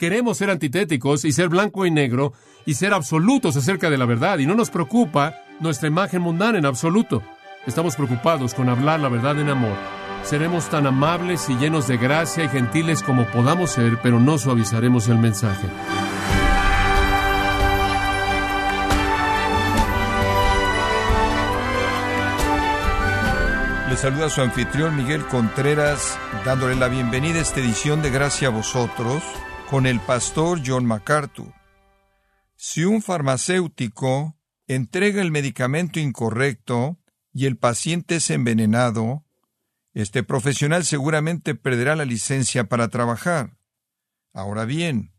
Queremos ser antitéticos y ser blanco y negro y ser absolutos acerca de la verdad. Y no nos preocupa nuestra imagen mundana en absoluto. Estamos preocupados con hablar la verdad en amor. Seremos tan amables y llenos de gracia y gentiles como podamos ser, pero no suavizaremos el mensaje. Le saluda su anfitrión Miguel Contreras, dándole la bienvenida a esta edición de Gracia a vosotros con el pastor John MacArthur. Si un farmacéutico entrega el medicamento incorrecto y el paciente es envenenado, este profesional seguramente perderá la licencia para trabajar. Ahora bien,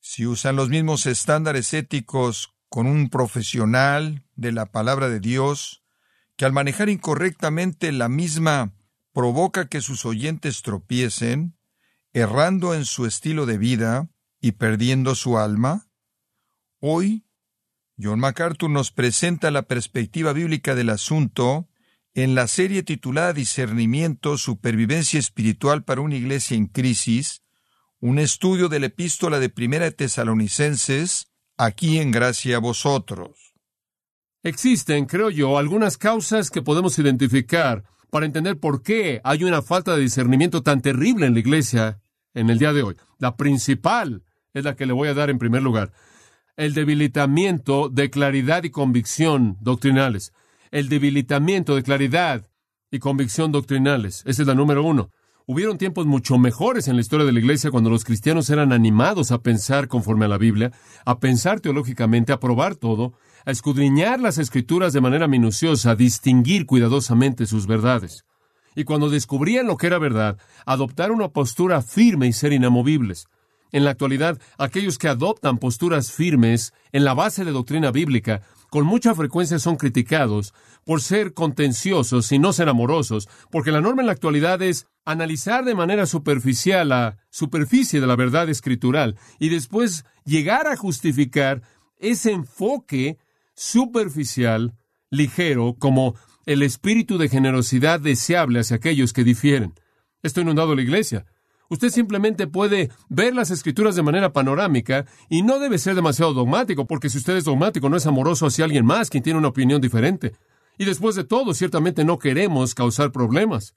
si usan los mismos estándares éticos con un profesional de la palabra de Dios, que al manejar incorrectamente la misma provoca que sus oyentes tropiecen, errando en su estilo de vida y perdiendo su alma? Hoy, John MacArthur nos presenta la perspectiva bíblica del asunto en la serie titulada Discernimiento, Supervivencia Espiritual para una Iglesia en Crisis, un estudio de la epístola de Primera Tesalonicenses, aquí en gracia a vosotros. Existen, creo yo, algunas causas que podemos identificar para entender por qué hay una falta de discernimiento tan terrible en la iglesia en el día de hoy. La principal es la que le voy a dar en primer lugar. El debilitamiento de claridad y convicción doctrinales. El debilitamiento de claridad y convicción doctrinales. Esa es la número uno. Hubieron tiempos mucho mejores en la historia de la Iglesia cuando los cristianos eran animados a pensar conforme a la Biblia, a pensar teológicamente, a probar todo, a escudriñar las escrituras de manera minuciosa, a distinguir cuidadosamente sus verdades. Y cuando descubrían lo que era verdad, adoptar una postura firme y ser inamovibles. En la actualidad, aquellos que adoptan posturas firmes en la base de doctrina bíblica, con mucha frecuencia son criticados por ser contenciosos y no ser amorosos, porque la norma en la actualidad es analizar de manera superficial la superficie de la verdad escritural y después llegar a justificar ese enfoque superficial, ligero, como el espíritu de generosidad deseable hacia aquellos que difieren. Esto inundado la iglesia. Usted simplemente puede ver las escrituras de manera panorámica y no debe ser demasiado dogmático, porque si usted es dogmático no es amoroso hacia alguien más quien tiene una opinión diferente. Y después de todo, ciertamente no queremos causar problemas.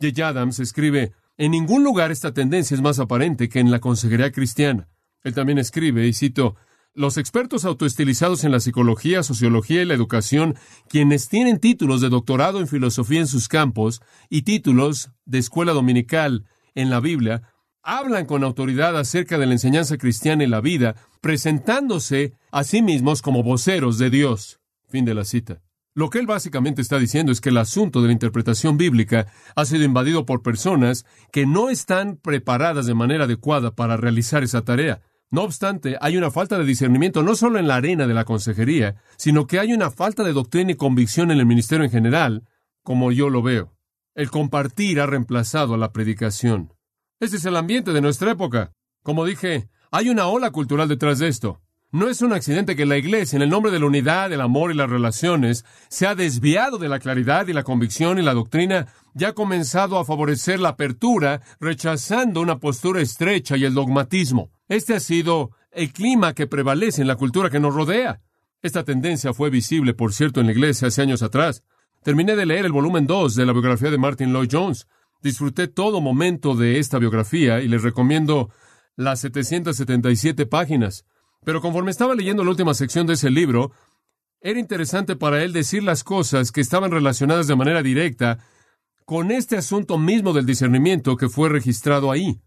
J. Adams escribe, en ningún lugar esta tendencia es más aparente que en la consejería cristiana. Él también escribe, y cito, los expertos autoestilizados en la psicología, sociología y la educación, quienes tienen títulos de doctorado en filosofía en sus campos y títulos de escuela dominical en la Biblia, hablan con autoridad acerca de la enseñanza cristiana y la vida, presentándose a sí mismos como voceros de Dios. Fin de la cita. Lo que él básicamente está diciendo es que el asunto de la interpretación bíblica ha sido invadido por personas que no están preparadas de manera adecuada para realizar esa tarea. No obstante, hay una falta de discernimiento no solo en la arena de la consejería, sino que hay una falta de doctrina y convicción en el ministerio en general, como yo lo veo. El compartir ha reemplazado a la predicación. Este es el ambiente de nuestra época. Como dije, hay una ola cultural detrás de esto. No es un accidente que la Iglesia, en el nombre de la unidad, del amor y las relaciones, se ha desviado de la claridad y la convicción y la doctrina y ha comenzado a favorecer la apertura, rechazando una postura estrecha y el dogmatismo. Este ha sido el clima que prevalece en la cultura que nos rodea. Esta tendencia fue visible, por cierto, en la iglesia hace años atrás. Terminé de leer el volumen 2 de la biografía de Martin Lloyd Jones. Disfruté todo momento de esta biografía y les recomiendo las 777 páginas. Pero conforme estaba leyendo la última sección de ese libro, era interesante para él decir las cosas que estaban relacionadas de manera directa con este asunto mismo del discernimiento que fue registrado ahí.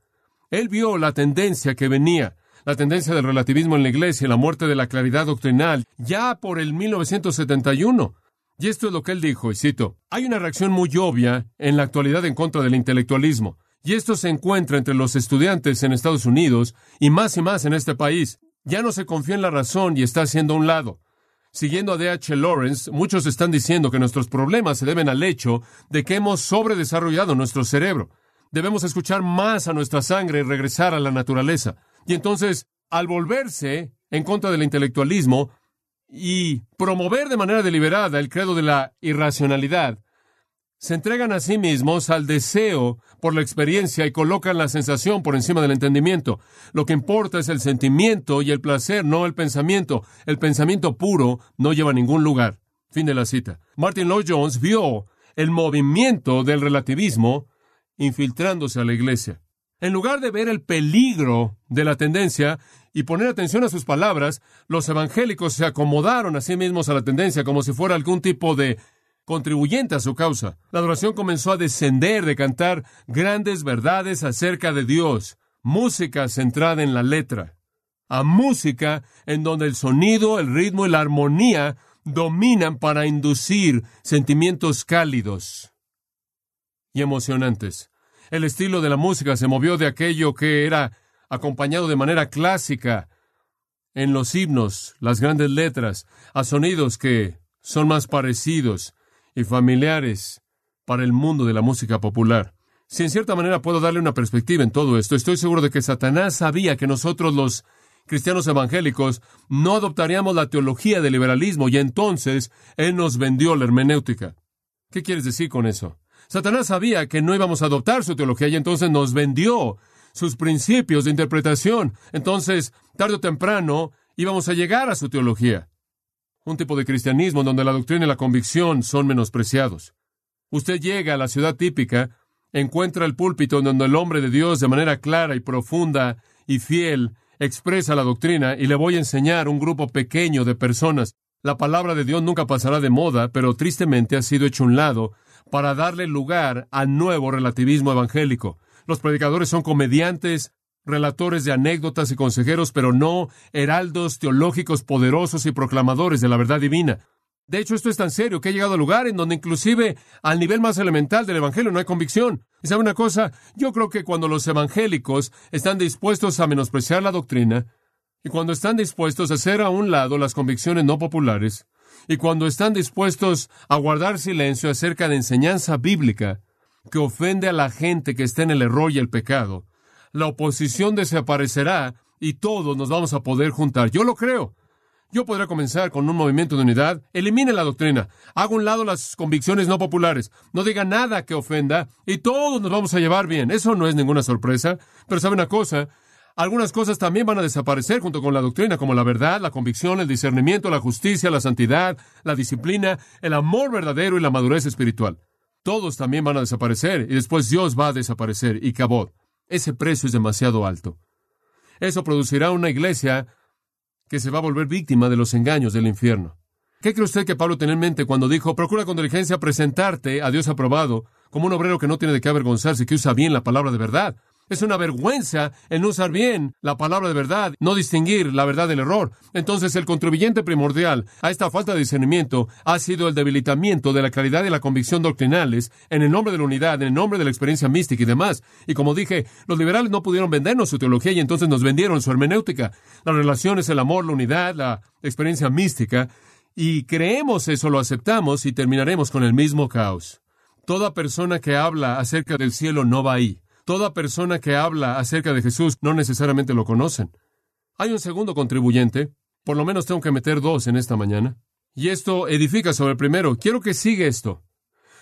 Él vio la tendencia que venía, la tendencia del relativismo en la iglesia, la muerte de la claridad doctrinal, ya por el 1971. Y esto es lo que él dijo, y cito, hay una reacción muy obvia en la actualidad en contra del intelectualismo, y esto se encuentra entre los estudiantes en Estados Unidos y más y más en este país. Ya no se confía en la razón y está haciendo a un lado. Siguiendo a D.H. Lawrence, muchos están diciendo que nuestros problemas se deben al hecho de que hemos sobredesarrollado nuestro cerebro. Debemos escuchar más a nuestra sangre y regresar a la naturaleza. Y entonces, al volverse en contra del intelectualismo y promover de manera deliberada el credo de la irracionalidad, se entregan a sí mismos al deseo por la experiencia y colocan la sensación por encima del entendimiento. Lo que importa es el sentimiento y el placer, no el pensamiento. El pensamiento puro no lleva a ningún lugar. Fin de la cita. Martin Lloyd Jones vio el movimiento del relativismo infiltrándose a la iglesia. En lugar de ver el peligro de la tendencia y poner atención a sus palabras, los evangélicos se acomodaron a sí mismos a la tendencia como si fuera algún tipo de contribuyente a su causa. La adoración comenzó a descender de cantar grandes verdades acerca de Dios, música centrada en la letra, a música en donde el sonido, el ritmo y la armonía dominan para inducir sentimientos cálidos y emocionantes. El estilo de la música se movió de aquello que era acompañado de manera clásica en los himnos, las grandes letras, a sonidos que son más parecidos y familiares para el mundo de la música popular. Si en cierta manera puedo darle una perspectiva en todo esto, estoy seguro de que Satanás sabía que nosotros los cristianos evangélicos no adoptaríamos la teología del liberalismo y entonces Él nos vendió la hermenéutica. ¿Qué quieres decir con eso? Satanás sabía que no íbamos a adoptar su teología y entonces nos vendió sus principios de interpretación. Entonces, tarde o temprano, íbamos a llegar a su teología un tipo de cristianismo donde la doctrina y la convicción son menospreciados. Usted llega a la ciudad típica, encuentra el púlpito donde el hombre de Dios de manera clara y profunda y fiel expresa la doctrina y le voy a enseñar un grupo pequeño de personas. La palabra de Dios nunca pasará de moda, pero tristemente ha sido hecho un lado para darle lugar al nuevo relativismo evangélico. Los predicadores son comediantes, relatores de anécdotas y consejeros, pero no heraldos teológicos poderosos y proclamadores de la verdad divina. De hecho, esto es tan serio que ha llegado a lugar en donde inclusive al nivel más elemental del Evangelio no hay convicción. ¿Y sabe una cosa? Yo creo que cuando los evangélicos están dispuestos a menospreciar la doctrina, y cuando están dispuestos a hacer a un lado las convicciones no populares, y cuando están dispuestos a guardar silencio acerca de enseñanza bíblica que ofende a la gente que está en el error y el pecado, la oposición desaparecerá y todos nos vamos a poder juntar. Yo lo creo. Yo podría comenzar con un movimiento de unidad. Elimine la doctrina. Haga un lado las convicciones no populares. No diga nada que ofenda y todos nos vamos a llevar bien. Eso no es ninguna sorpresa. Pero sabe una cosa, algunas cosas también van a desaparecer junto con la doctrina, como la verdad, la convicción, el discernimiento, la justicia, la santidad, la disciplina, el amor verdadero y la madurez espiritual. Todos también van a desaparecer y después Dios va a desaparecer y cabot. Ese precio es demasiado alto. Eso producirá una iglesia que se va a volver víctima de los engaños del infierno. ¿Qué cree usted que Pablo tenía en mente cuando dijo, procura con diligencia presentarte a Dios aprobado como un obrero que no tiene de qué avergonzarse, que usa bien la palabra de verdad? Es una vergüenza el no usar bien la palabra de verdad, no distinguir la verdad del error. Entonces el contribuyente primordial a esta falta de discernimiento ha sido el debilitamiento de la claridad y la convicción doctrinales en el nombre de la unidad, en el nombre de la experiencia mística y demás. Y como dije, los liberales no pudieron vendernos su teología y entonces nos vendieron su hermenéutica. Las relaciones, el amor, la unidad, la experiencia mística. Y creemos eso, lo aceptamos y terminaremos con el mismo caos. Toda persona que habla acerca del cielo no va ahí. Toda persona que habla acerca de Jesús no necesariamente lo conocen. Hay un segundo contribuyente, por lo menos tengo que meter dos en esta mañana, y esto edifica sobre el primero. Quiero que siga esto.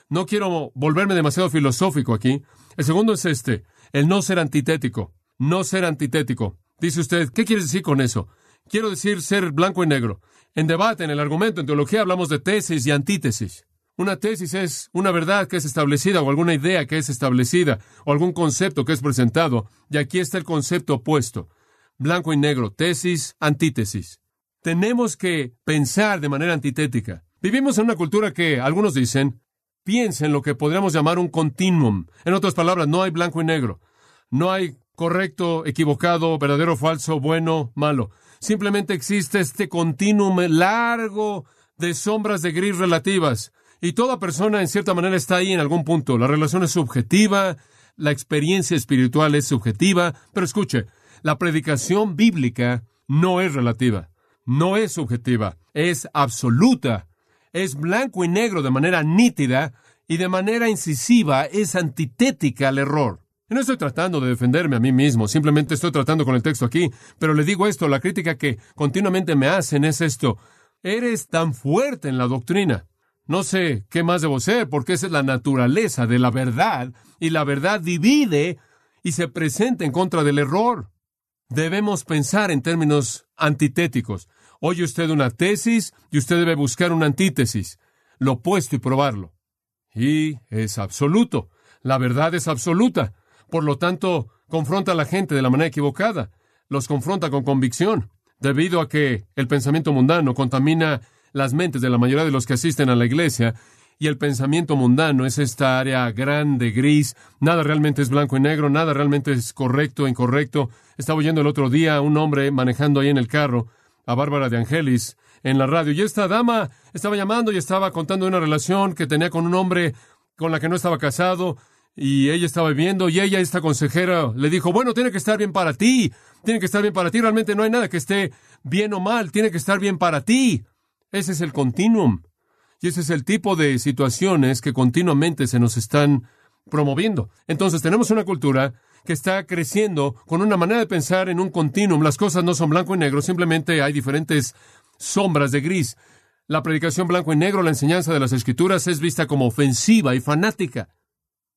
No quiero volverme demasiado filosófico aquí. El segundo es este, el no ser antitético. No ser antitético. Dice usted, ¿qué quiere decir con eso? Quiero decir ser blanco y negro. En debate, en el argumento, en teología hablamos de tesis y antítesis. Una tesis es una verdad que es establecida o alguna idea que es establecida o algún concepto que es presentado. Y aquí está el concepto opuesto. Blanco y negro, tesis, antítesis. Tenemos que pensar de manera antitética. Vivimos en una cultura que algunos dicen, piensa en lo que podríamos llamar un continuum. En otras palabras, no hay blanco y negro. No hay correcto, equivocado, verdadero, falso, bueno, malo. Simplemente existe este continuum largo de sombras de gris relativas. Y toda persona en cierta manera está ahí en algún punto. La relación es subjetiva, la experiencia espiritual es subjetiva, pero escuche, la predicación bíblica no es relativa, no es subjetiva, es absoluta, es blanco y negro de manera nítida y de manera incisiva es antitética al error. no estoy tratando de defenderme a mí mismo, simplemente estoy tratando con el texto aquí, pero le digo esto, la crítica que continuamente me hacen es esto, eres tan fuerte en la doctrina, No sé qué más debo ser, porque esa es la naturaleza de la verdad, y la verdad divide y se presenta en contra del error. Debemos pensar en términos antitéticos. Oye usted una tesis y usted debe buscar una antítesis, lo opuesto y probarlo. Y es absoluto. La verdad es absoluta. Por lo tanto, confronta a la gente de la manera equivocada. Los confronta con convicción, debido a que el pensamiento mundano contamina las mentes de la mayoría de los que asisten a la iglesia y el pensamiento mundano es esta área grande, gris, nada realmente es blanco y negro, nada realmente es correcto incorrecto. Estaba oyendo el otro día a un hombre manejando ahí en el carro, a Bárbara de Angelis, en la radio, y esta dama estaba llamando y estaba contando una relación que tenía con un hombre con la que no estaba casado, y ella estaba viendo, y ella, esta consejera, le dijo, bueno, tiene que estar bien para ti, tiene que estar bien para ti, realmente no hay nada que esté bien o mal, tiene que estar bien para ti. Ese es el continuum. Y ese es el tipo de situaciones que continuamente se nos están promoviendo. Entonces tenemos una cultura que está creciendo con una manera de pensar en un continuum. Las cosas no son blanco y negro, simplemente hay diferentes sombras de gris. La predicación blanco y negro, la enseñanza de las escrituras es vista como ofensiva y fanática.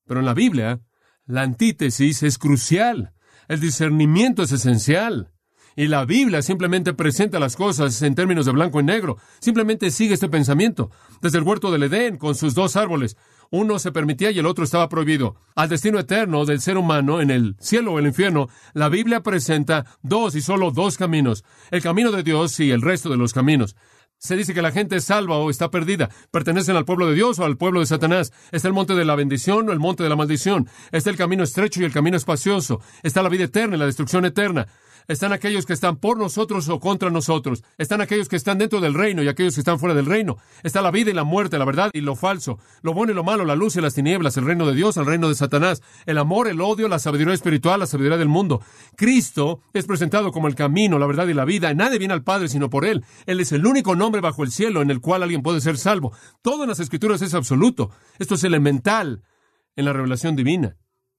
Pero en la Biblia, la antítesis es crucial. El discernimiento es esencial. Y la Biblia simplemente presenta las cosas en términos de blanco y negro. Simplemente sigue este pensamiento. Desde el huerto del Edén, con sus dos árboles, uno se permitía y el otro estaba prohibido. Al destino eterno del ser humano en el cielo o el infierno, la Biblia presenta dos y solo dos caminos. El camino de Dios y el resto de los caminos. Se dice que la gente es salva o está perdida. Pertenecen al pueblo de Dios o al pueblo de Satanás. Está el monte de la bendición o el monte de la maldición. Está el camino estrecho y el camino espacioso. Está la vida eterna y la destrucción eterna. Están aquellos que están por nosotros o contra nosotros. Están aquellos que están dentro del reino y aquellos que están fuera del reino. Está la vida y la muerte, la verdad y lo falso, lo bueno y lo malo, la luz y las tinieblas, el reino de Dios, el reino de Satanás, el amor, el odio, la sabiduría espiritual, la sabiduría del mundo. Cristo es presentado como el camino, la verdad y la vida. Nadie viene al Padre sino por Él. Él es el único nombre bajo el cielo en el cual alguien puede ser salvo. Todo en las Escrituras es absoluto. Esto es elemental en la revelación divina.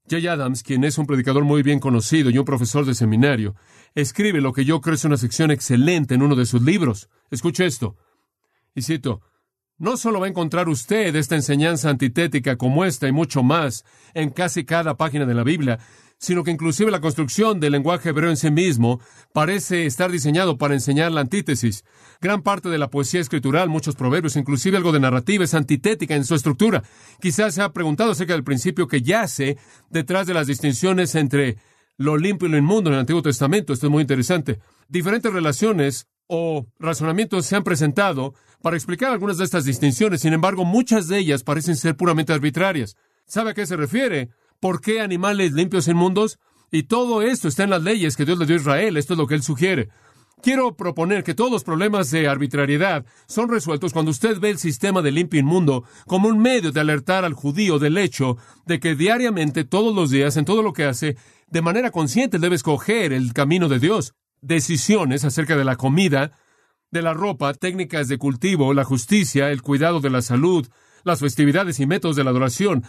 Jay Adams, quien es un predicador muy bien conocido y un profesor de seminario, escribe lo que yo creo es una sección excelente en uno de sus libros. Escuche esto. Y cito, no solo va a encontrar usted esta enseñanza antitética como esta y mucho más en casi cada página de la Biblia, sino que inclusive la construcción del lenguaje hebreo en sí mismo parece estar diseñado para enseñar la antítesis. Gran parte de la poesía escritural, muchos proverbios, inclusive algo de narrativa, es antitética en su estructura. Quizás se ha preguntado acerca del principio que yace detrás de las distinciones entre lo limpio y lo inmundo en el Antiguo Testamento. Esto es muy interesante. Diferentes relaciones o razonamientos se han presentado para explicar algunas de estas distinciones. Sin embargo, muchas de ellas parecen ser puramente arbitrarias. ¿Sabe a qué se refiere? ¿Por qué animales limpios e inmundos? Y todo esto está en las leyes que Dios le dio a Israel. Esto es lo que Él sugiere. Quiero proponer que todos los problemas de arbitrariedad son resueltos cuando usted ve el sistema de limpio inmundo como un medio de alertar al judío del hecho de que diariamente, todos los días, en todo lo que hace, de manera consciente debe escoger el camino de Dios. Decisiones acerca de la comida, de la ropa, técnicas de cultivo, la justicia, el cuidado de la salud, las festividades y métodos de la adoración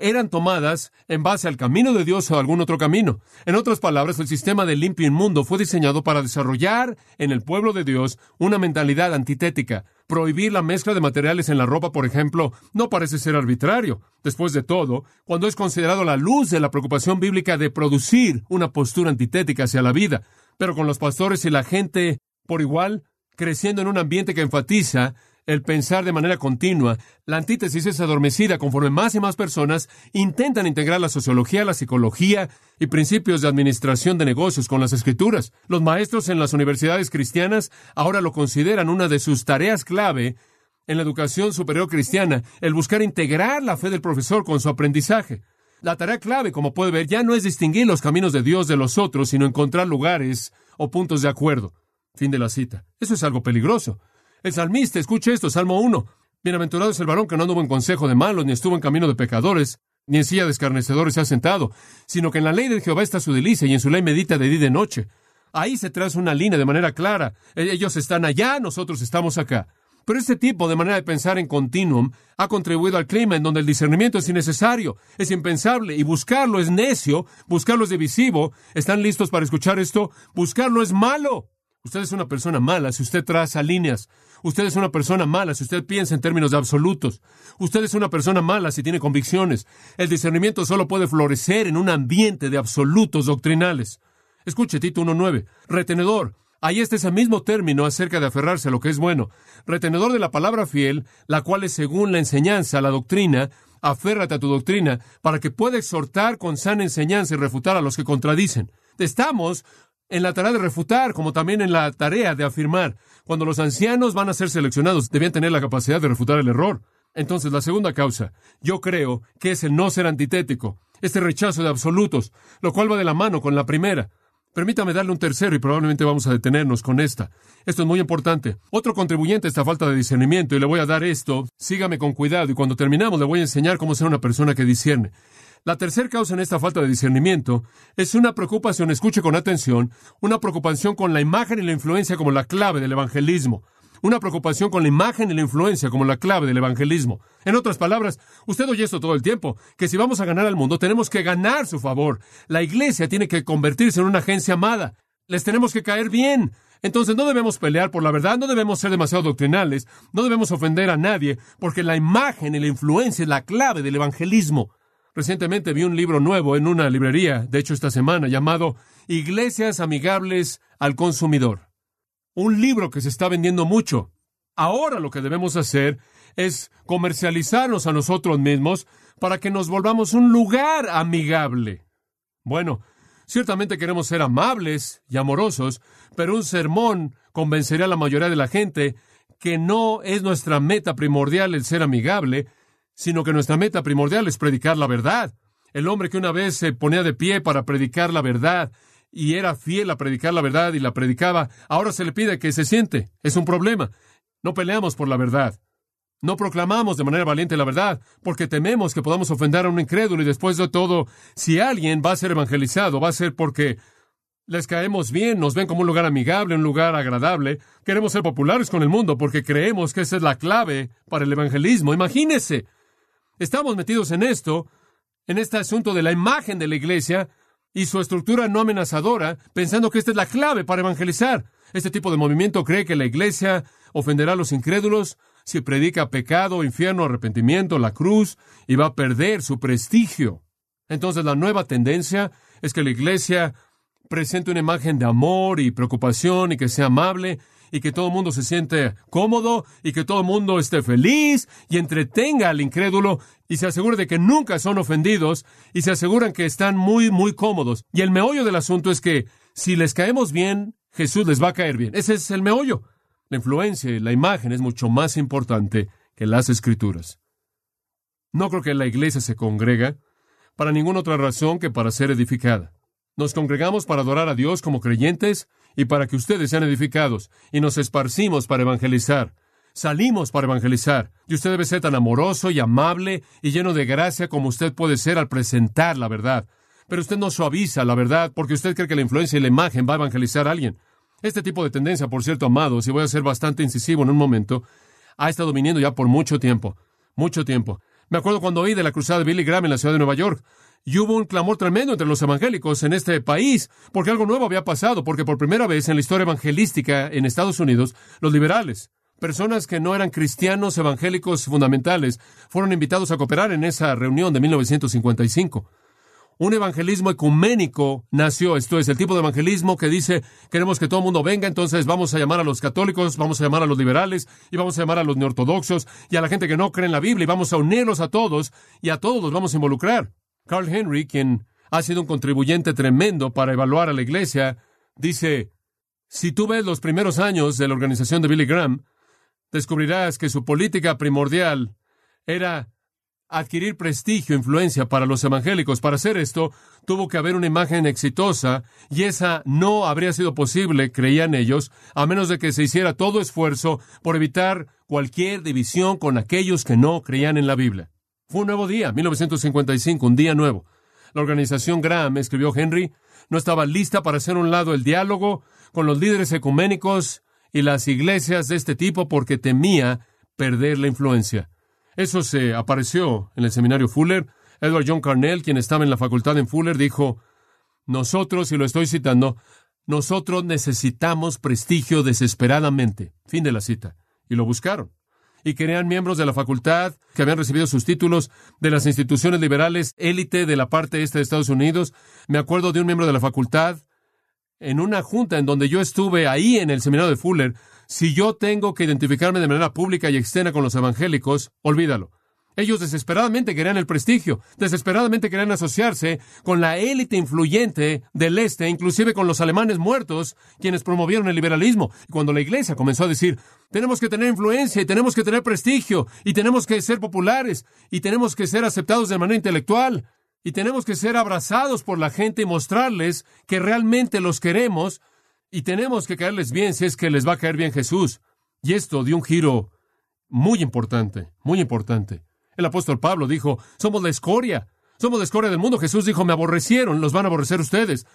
eran tomadas en base al camino de Dios o algún otro camino. En otras palabras, el sistema de limpio inmundo fue diseñado para desarrollar en el pueblo de Dios una mentalidad antitética. Prohibir la mezcla de materiales en la ropa, por ejemplo, no parece ser arbitrario. Después de todo, cuando es considerado la luz de la preocupación bíblica de producir una postura antitética hacia la vida. Pero con los pastores y la gente por igual, creciendo en un ambiente que enfatiza el pensar de manera continua, la antítesis es adormecida conforme más y más personas intentan integrar la sociología, la psicología y principios de administración de negocios con las escrituras. Los maestros en las universidades cristianas ahora lo consideran una de sus tareas clave en la educación superior cristiana, el buscar integrar la fe del profesor con su aprendizaje. La tarea clave, como puede ver, ya no es distinguir los caminos de Dios de los otros, sino encontrar lugares o puntos de acuerdo. Fin de la cita. Eso es algo peligroso. El salmista, escuche esto, Salmo 1. Bienaventurado es el varón que no anduvo en consejo de malos, ni estuvo en camino de pecadores, ni en silla de escarnecedores se ha sentado, sino que en la ley de Jehová está su delicia y en su ley medita de día y de noche. Ahí se traza una línea de manera clara. E-, ellos están allá, nosotros estamos acá. Pero este tipo de manera de pensar en continuum ha contribuido al clima en donde el discernimiento es innecesario, es impensable, y buscarlo es necio, buscarlo es divisivo. ¿Están listos para escuchar esto? Buscarlo es malo. Usted es una persona mala si usted traza líneas. Usted es una persona mala si usted piensa en términos de absolutos. Usted es una persona mala si tiene convicciones. El discernimiento solo puede florecer en un ambiente de absolutos doctrinales. Escuche Tito 1.9. Retenedor. Ahí está ese mismo término acerca de aferrarse a lo que es bueno. Retenedor de la palabra fiel, la cual es según la enseñanza, la doctrina. Aférrate a tu doctrina para que pueda exhortar con sana enseñanza y refutar a los que contradicen. Estamos en la tarea de refutar, como también en la tarea de afirmar. Cuando los ancianos van a ser seleccionados, debían tener la capacidad de refutar el error. Entonces, la segunda causa, yo creo que es el no ser antitético, este rechazo de absolutos, lo cual va de la mano con la primera. Permítame darle un tercero y probablemente vamos a detenernos con esta. Esto es muy importante. Otro contribuyente a esta falta de discernimiento, y le voy a dar esto, sígame con cuidado, y cuando terminamos le voy a enseñar cómo ser una persona que discierne. La tercera causa en esta falta de discernimiento es una preocupación, escuche con atención, una preocupación con la imagen y la influencia como la clave del evangelismo. Una preocupación con la imagen y la influencia como la clave del evangelismo. En otras palabras, usted oye esto todo el tiempo, que si vamos a ganar al mundo tenemos que ganar su favor. La iglesia tiene que convertirse en una agencia amada. Les tenemos que caer bien. Entonces no debemos pelear por la verdad, no debemos ser demasiado doctrinales, no debemos ofender a nadie, porque la imagen y la influencia es la clave del evangelismo. Recientemente vi un libro nuevo en una librería, de hecho esta semana, llamado Iglesias Amigables al Consumidor. Un libro que se está vendiendo mucho. Ahora lo que debemos hacer es comercializarnos a nosotros mismos para que nos volvamos un lugar amigable. Bueno, ciertamente queremos ser amables y amorosos, pero un sermón convencería a la mayoría de la gente que no es nuestra meta primordial el ser amigable, sino que nuestra meta primordial es predicar la verdad. El hombre que una vez se ponía de pie para predicar la verdad y era fiel a predicar la verdad y la predicaba, ahora se le pide que se siente. Es un problema. No peleamos por la verdad. No proclamamos de manera valiente la verdad, porque tememos que podamos ofender a un incrédulo y después de todo, si alguien va a ser evangelizado, va a ser porque les caemos bien, nos ven como un lugar amigable, un lugar agradable. Queremos ser populares con el mundo porque creemos que esa es la clave para el evangelismo. Imagínese Estamos metidos en esto, en este asunto de la imagen de la iglesia y su estructura no amenazadora, pensando que esta es la clave para evangelizar. Este tipo de movimiento cree que la iglesia ofenderá a los incrédulos si predica pecado, infierno, arrepentimiento, la cruz, y va a perder su prestigio. Entonces la nueva tendencia es que la iglesia presente una imagen de amor y preocupación y que sea amable y que todo el mundo se siente cómodo y que todo el mundo esté feliz y entretenga al incrédulo y se asegure de que nunca son ofendidos y se aseguran que están muy, muy cómodos. Y el meollo del asunto es que si les caemos bien, Jesús les va a caer bien. Ese es el meollo. La influencia y la imagen es mucho más importante que las escrituras. No creo que la iglesia se congrega para ninguna otra razón que para ser edificada. Nos congregamos para adorar a Dios como creyentes y para que ustedes sean edificados, y nos esparcimos para evangelizar. Salimos para evangelizar, y usted debe ser tan amoroso y amable y lleno de gracia como usted puede ser al presentar la verdad. Pero usted no suaviza la verdad porque usted cree que la influencia y la imagen va a evangelizar a alguien. Este tipo de tendencia, por cierto, amados, y voy a ser bastante incisivo en un momento, ha estado viniendo ya por mucho tiempo, mucho tiempo. Me acuerdo cuando oí de la cruzada de Billy Graham en la ciudad de Nueva York. Y hubo un clamor tremendo entre los evangélicos en este país, porque algo nuevo había pasado, porque por primera vez en la historia evangelística en Estados Unidos, los liberales, personas que no eran cristianos evangélicos fundamentales, fueron invitados a cooperar en esa reunión de 1955. Un evangelismo ecuménico nació, esto es el tipo de evangelismo que dice, queremos que todo el mundo venga, entonces vamos a llamar a los católicos, vamos a llamar a los liberales, y vamos a llamar a los neortodoxos, y a la gente que no cree en la Biblia, y vamos a unirlos a todos, y a todos los vamos a involucrar. Carl Henry, quien ha sido un contribuyente tremendo para evaluar a la iglesia, dice, si tú ves los primeros años de la organización de Billy Graham, descubrirás que su política primordial era adquirir prestigio e influencia para los evangélicos. Para hacer esto, tuvo que haber una imagen exitosa, y esa no habría sido posible, creían ellos, a menos de que se hiciera todo esfuerzo por evitar cualquier división con aquellos que no creían en la Biblia. Fue un nuevo día, 1955, un día nuevo. La organización Graham, escribió Henry, no estaba lista para hacer un lado el diálogo con los líderes ecuménicos y las iglesias de este tipo porque temía perder la influencia. Eso se apareció en el seminario Fuller. Edward John Carnell, quien estaba en la facultad en Fuller, dijo, nosotros, y lo estoy citando, nosotros necesitamos prestigio desesperadamente. Fin de la cita. Y lo buscaron. Y querían miembros de la facultad que habían recibido sus títulos de las instituciones liberales élite de la parte este de Estados Unidos. Me acuerdo de un miembro de la facultad en una junta en donde yo estuve ahí en el seminario de Fuller. Si yo tengo que identificarme de manera pública y externa con los evangélicos, olvídalo. Ellos desesperadamente querían el prestigio, desesperadamente querían asociarse con la élite influyente del este, inclusive con los alemanes muertos, quienes promovieron el liberalismo. Cuando la iglesia comenzó a decir, tenemos que tener influencia y tenemos que tener prestigio y tenemos que ser populares y tenemos que ser aceptados de manera intelectual y tenemos que ser abrazados por la gente y mostrarles que realmente los queremos y tenemos que caerles bien si es que les va a caer bien Jesús. Y esto dio un giro muy importante, muy importante. El apóstol Pablo dijo, somos la escoria, somos la escoria del mundo. Jesús dijo, me aborrecieron, los van a aborrecer ustedes.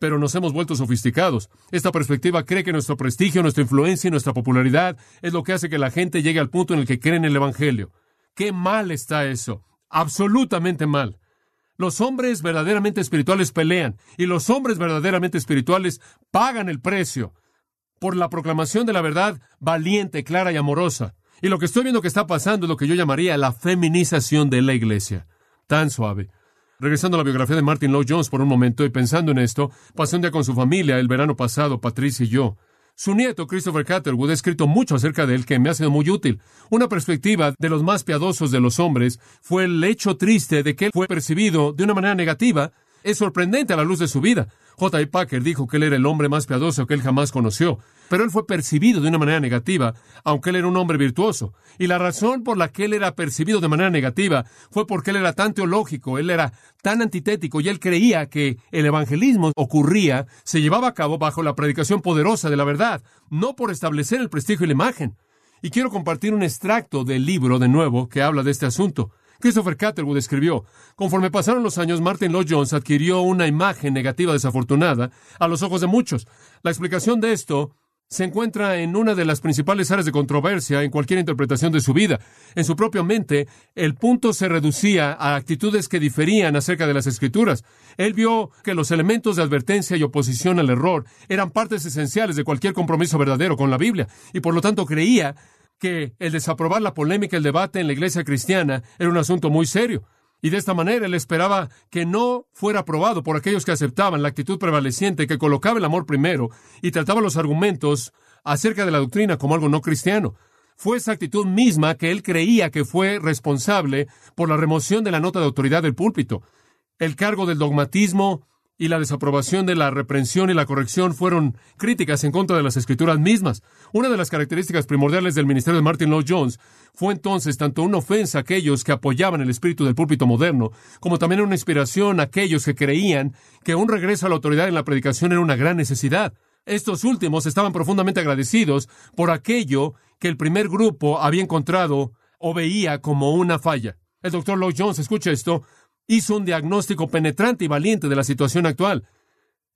Pero nos hemos vuelto sofisticados. Esta perspectiva cree que nuestro prestigio, nuestra influencia y nuestra popularidad es lo que hace que la gente llegue al punto en el que creen en el Evangelio. Qué mal está eso. Absolutamente mal. Los hombres verdaderamente espirituales pelean y los hombres verdaderamente espirituales pagan el precio por la proclamación de la verdad valiente, clara y amorosa. Y lo que estoy viendo que está pasando es lo que yo llamaría la feminización de la iglesia. Tan suave. Regresando a la biografía de Martin Lloyd Jones por un momento y pensando en esto, pasé un día con su familia el verano pasado, Patricia y yo. Su nieto, Christopher Catterwood, ha escrito mucho acerca de él que me ha sido muy útil. Una perspectiva de los más piadosos de los hombres fue el hecho triste de que él fue percibido de una manera negativa. Es sorprendente a la luz de su vida. J. Packer dijo que él era el hombre más piadoso que él jamás conoció, pero él fue percibido de una manera negativa, aunque él era un hombre virtuoso. Y la razón por la que él era percibido de manera negativa fue porque él era tan teológico, él era tan antitético y él creía que el evangelismo ocurría, se llevaba a cabo bajo la predicación poderosa de la verdad, no por establecer el prestigio y la imagen. Y quiero compartir un extracto del libro de nuevo que habla de este asunto. Christopher Catterwood escribió, conforme pasaron los años, Martin Lloyd Jones adquirió una imagen negativa desafortunada a los ojos de muchos. La explicación de esto se encuentra en una de las principales áreas de controversia en cualquier interpretación de su vida. En su propia mente, el punto se reducía a actitudes que diferían acerca de las escrituras. Él vio que los elementos de advertencia y oposición al error eran partes esenciales de cualquier compromiso verdadero con la Biblia, y por lo tanto creía que el desaprobar la polémica, el debate en la iglesia cristiana era un asunto muy serio. Y de esta manera él esperaba que no fuera aprobado por aquellos que aceptaban la actitud prevaleciente que colocaba el amor primero y trataba los argumentos acerca de la doctrina como algo no cristiano. Fue esa actitud misma que él creía que fue responsable por la remoción de la nota de autoridad del púlpito. El cargo del dogmatismo y la desaprobación de la reprensión y la corrección fueron críticas en contra de las escrituras mismas. Una de las características primordiales del ministerio de Martin Lloyd Jones fue entonces tanto una ofensa a aquellos que apoyaban el espíritu del púlpito moderno, como también una inspiración a aquellos que creían que un regreso a la autoridad en la predicación era una gran necesidad. Estos últimos estaban profundamente agradecidos por aquello que el primer grupo había encontrado o veía como una falla. El doctor Lloyd Jones, escucha esto, hizo un diagnóstico penetrante y valiente de la situación actual.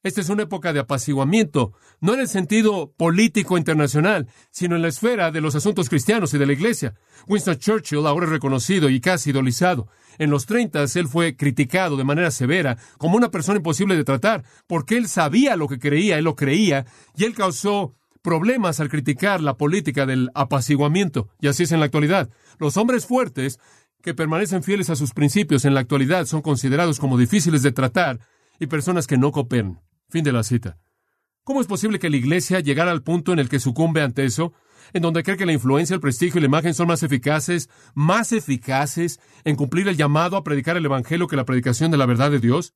Esta es una época de apaciguamiento, no en el sentido político internacional, sino en la esfera de los asuntos cristianos y de la iglesia. Winston Churchill ahora es reconocido y casi idolizado. En los 30 él fue criticado de manera severa como una persona imposible de tratar, porque él sabía lo que creía, él lo creía, y él causó problemas al criticar la política del apaciguamiento. Y así es en la actualidad. Los hombres fuertes que permanecen fieles a sus principios en la actualidad son considerados como difíciles de tratar y personas que no cooperan. Fin de la cita. ¿Cómo es posible que la Iglesia llegara al punto en el que sucumbe ante eso? En donde cree que la influencia, el prestigio y la imagen son más eficaces, más eficaces en cumplir el llamado a predicar el Evangelio que la predicación de la verdad de Dios?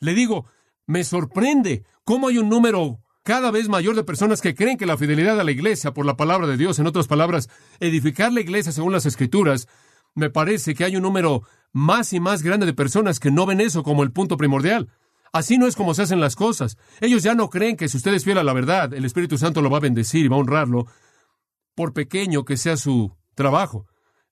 Le digo, me sorprende cómo hay un número cada vez mayor de personas que creen que la fidelidad a la Iglesia por la palabra de Dios, en otras palabras, edificar la Iglesia según las Escrituras, me parece que hay un número más y más grande de personas que no ven eso como el punto primordial. Así no es como se hacen las cosas. Ellos ya no creen que si usted es fiel a la verdad, el Espíritu Santo lo va a bendecir y va a honrarlo, por pequeño que sea su trabajo.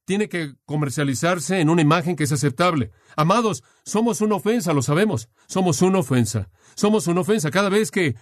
Tiene que comercializarse en una imagen que es aceptable. Amados, somos una ofensa, lo sabemos. Somos una ofensa. Somos una ofensa. Cada vez que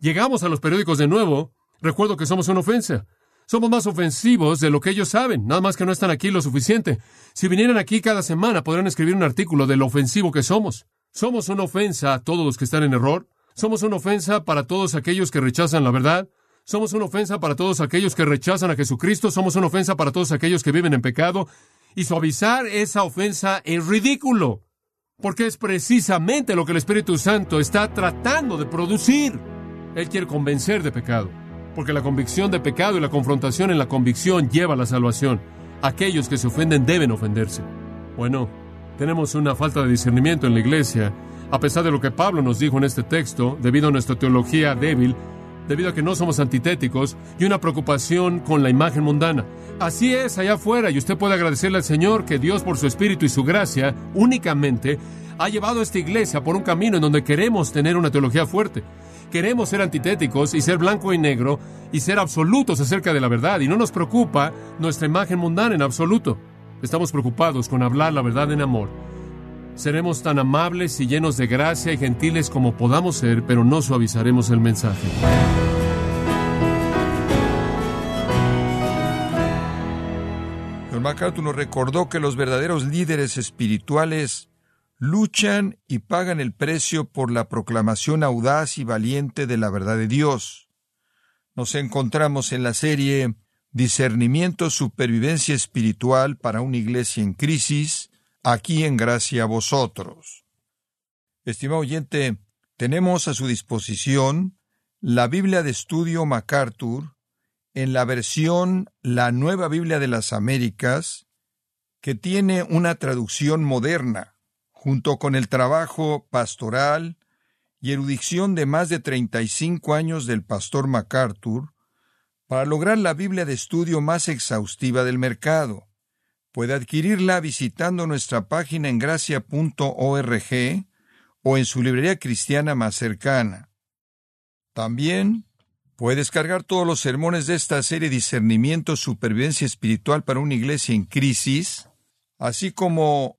llegamos a los periódicos de nuevo, recuerdo que somos una ofensa. Somos más ofensivos de lo que ellos saben, nada más que no están aquí lo suficiente. Si vinieran aquí cada semana, podrían escribir un artículo de lo ofensivo que somos. Somos una ofensa a todos los que están en error. Somos una ofensa para todos aquellos que rechazan la verdad. Somos una ofensa para todos aquellos que rechazan a Jesucristo. Somos una ofensa para todos aquellos que viven en pecado. Y suavizar esa ofensa es ridículo. Porque es precisamente lo que el Espíritu Santo está tratando de producir. Él quiere convencer de pecado. Porque la convicción de pecado y la confrontación en la convicción lleva a la salvación. Aquellos que se ofenden deben ofenderse. Bueno, tenemos una falta de discernimiento en la iglesia, a pesar de lo que Pablo nos dijo en este texto, debido a nuestra teología débil, debido a que no somos antitéticos y una preocupación con la imagen mundana. Así es allá afuera y usted puede agradecerle al Señor que Dios por su Espíritu y su gracia únicamente ha llevado a esta iglesia por un camino en donde queremos tener una teología fuerte. Queremos ser antitéticos y ser blanco y negro y ser absolutos acerca de la verdad y no nos preocupa nuestra imagen mundana en absoluto. Estamos preocupados con hablar la verdad en amor. Seremos tan amables y llenos de gracia y gentiles como podamos ser, pero no suavizaremos el mensaje. John MacArthur nos recordó que los verdaderos líderes espirituales luchan y pagan el precio por la proclamación audaz y valiente de la verdad de Dios. Nos encontramos en la serie Discernimiento, Supervivencia Espiritual para una Iglesia en Crisis, aquí en Gracia a Vosotros. Estimado oyente, tenemos a su disposición la Biblia de Estudio MacArthur en la versión La Nueva Biblia de las Américas, que tiene una traducción moderna, junto con el trabajo pastoral y erudición de más de 35 años del pastor MacArthur, para lograr la Biblia de estudio más exhaustiva del mercado. Puede adquirirla visitando nuestra página en gracia.org o en su librería cristiana más cercana. También puede descargar todos los sermones de esta serie Discernimiento, Supervivencia Espiritual para una Iglesia en Crisis, así como